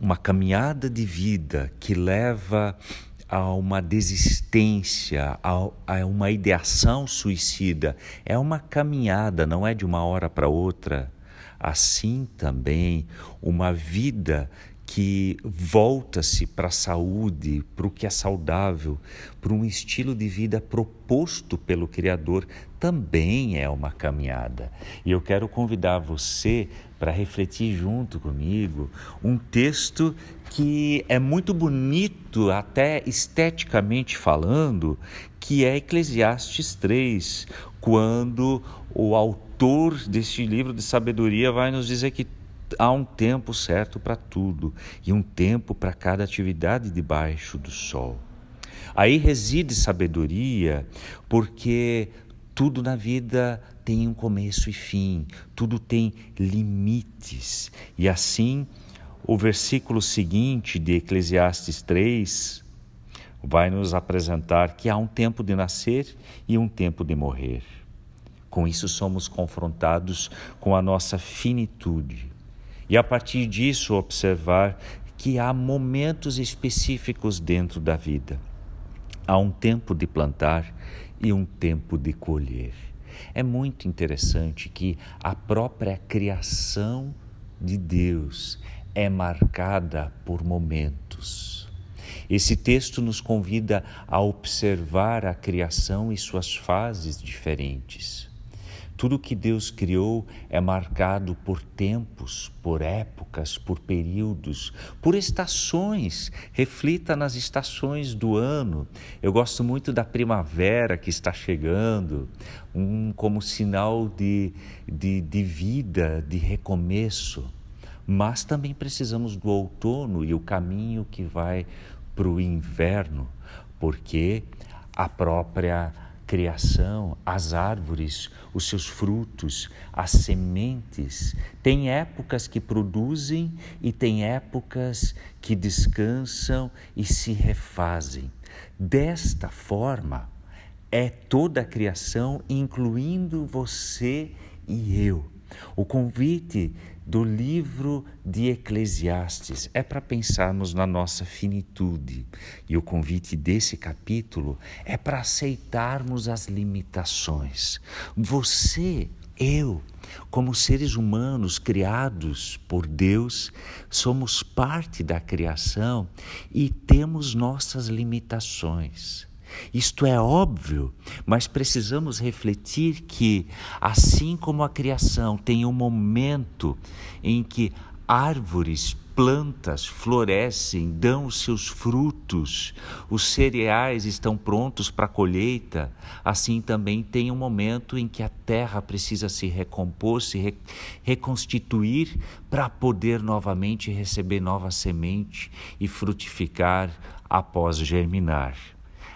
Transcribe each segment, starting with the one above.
uma caminhada de vida que leva a uma desistência, a, uma ideação suicida. É uma caminhada, não é de uma hora para outra. Assim também, uma vida que volta-se para a saúde, para o que é saudável, para um estilo de vida proposto pelo Criador, também é uma caminhada. E eu quero convidar você para refletir junto comigo um texto que é muito bonito, até esteticamente falando, que é Eclesiastes 3, quando o autor deste livro de sabedoria vai nos dizer que há um tempo certo para tudo e um tempo para cada atividade debaixo do sol. Aí reside sabedoria, porque tudo na vida tem um começo e fim, tudo tem limites. E assim, o versículo seguinte de Eclesiastes 3 vai nos apresentar que há um tempo de nascer e um tempo de morrer. Com isso, somos confrontados com a nossa finitude e a partir disso observar que há momentos específicos dentro da vida. Há um tempo de plantar e um tempo de colher. É muito interessante que a própria criação de Deus é marcada por momentos. Esse texto nos convida a observar a criação e suas fases diferentes. Tudo que Deus criou é marcado por tempos, por épocas, por períodos, por estações. Reflita nas estações do ano. Eu gosto muito da primavera que está chegando, um, como sinal de, de, de vida, de recomeço. Mas também precisamos do outono e o caminho que vai para o inverno, porque a própria criação, as árvores, os seus frutos, as sementes. Tem épocas que produzem e tem épocas que descansam e se refazem. Desta forma, é toda a criação, incluindo você e eu. O convite do livro de Eclesiastes é para pensarmos na nossa finitude. E o convite desse capítulo é para aceitarmos as limitações. Você, eu, como seres humanos criados por Deus, somos parte da criação e temos nossas limitações. Isto é óbvio, mas precisamos refletir que, assim como a criação tem um momento em que árvores, plantas florescem, dão os seus frutos, os cereais estão prontos para a colheita, assim também tem um momento em que a terra precisa se recompor, se re reconstituir para poder novamente receber nova semente e frutificar após germinar.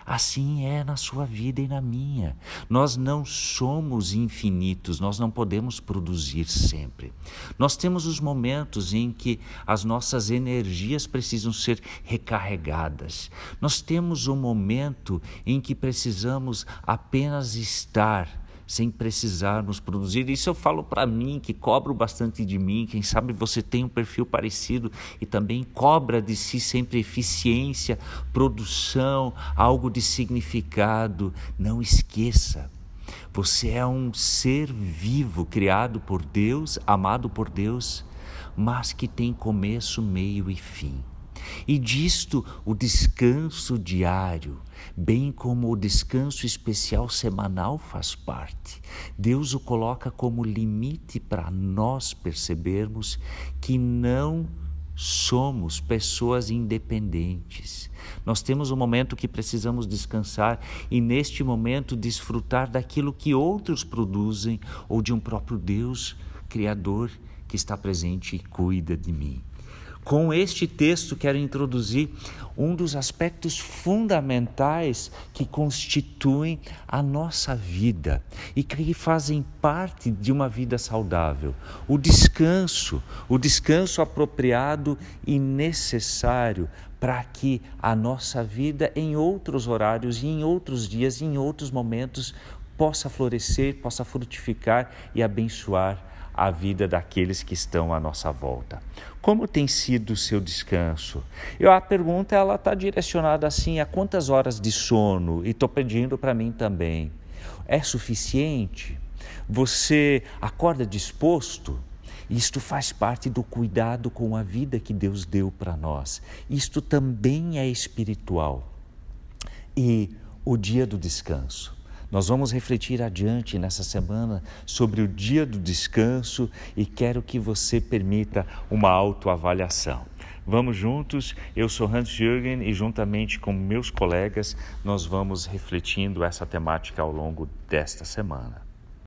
Assim é na sua vida e na minha. Nós não somos infinitos, nós não podemos produzir sempre. Nós temos os momentos em que as nossas energias precisam ser recarregadas. Nós temos o um momento em que precisamos apenas estar sem precisarmos produzir. Isso eu falo para mim, que cobro bastante de mim. Quem sabe você tem um perfil parecido e também cobra de si sempre eficiência, produção, algo de significado. Não esqueça. Você é um ser vivo, criado por Deus, amado por Deus, mas que tem começo, meio e fim. E disto o descanso diário, bem como o descanso especial semanal faz parte. Deus o coloca como limite para nós percebermos que não somos pessoas independentes. Nós temos um momento que precisamos descansar e, neste momento, desfrutar daquilo que outros produzem ou de um próprio Deus Criador que está presente e cuida de mim. Com este texto, quero introduzir um dos aspectos fundamentais que constituem a nossa vida e que fazem parte de uma vida saudável: o descanso, o descanso apropriado e necessário para que a nossa vida, em outros horários em outros dias em outros momentos, possa florescer, possa frutificar e abençoar a vida daqueles que estão à nossa volta. Como tem sido o seu descanso? Eu, a pergunta ela está direcionada assim: a quantas horas de sono? E estou pedindo para mim também. É suficiente? Você acorda disposto? Isto faz parte do cuidado com a vida que Deus deu para nós. Isto também é espiritual. E o dia do descanso. Nós vamos refletir adiante nessa semana sobre o dia do descanso e quero que você permita uma autoavaliação. Vamos juntos, eu sou Hans Jürgen e juntamente com meus colegas nós vamos refletindo essa temática ao longo desta semana.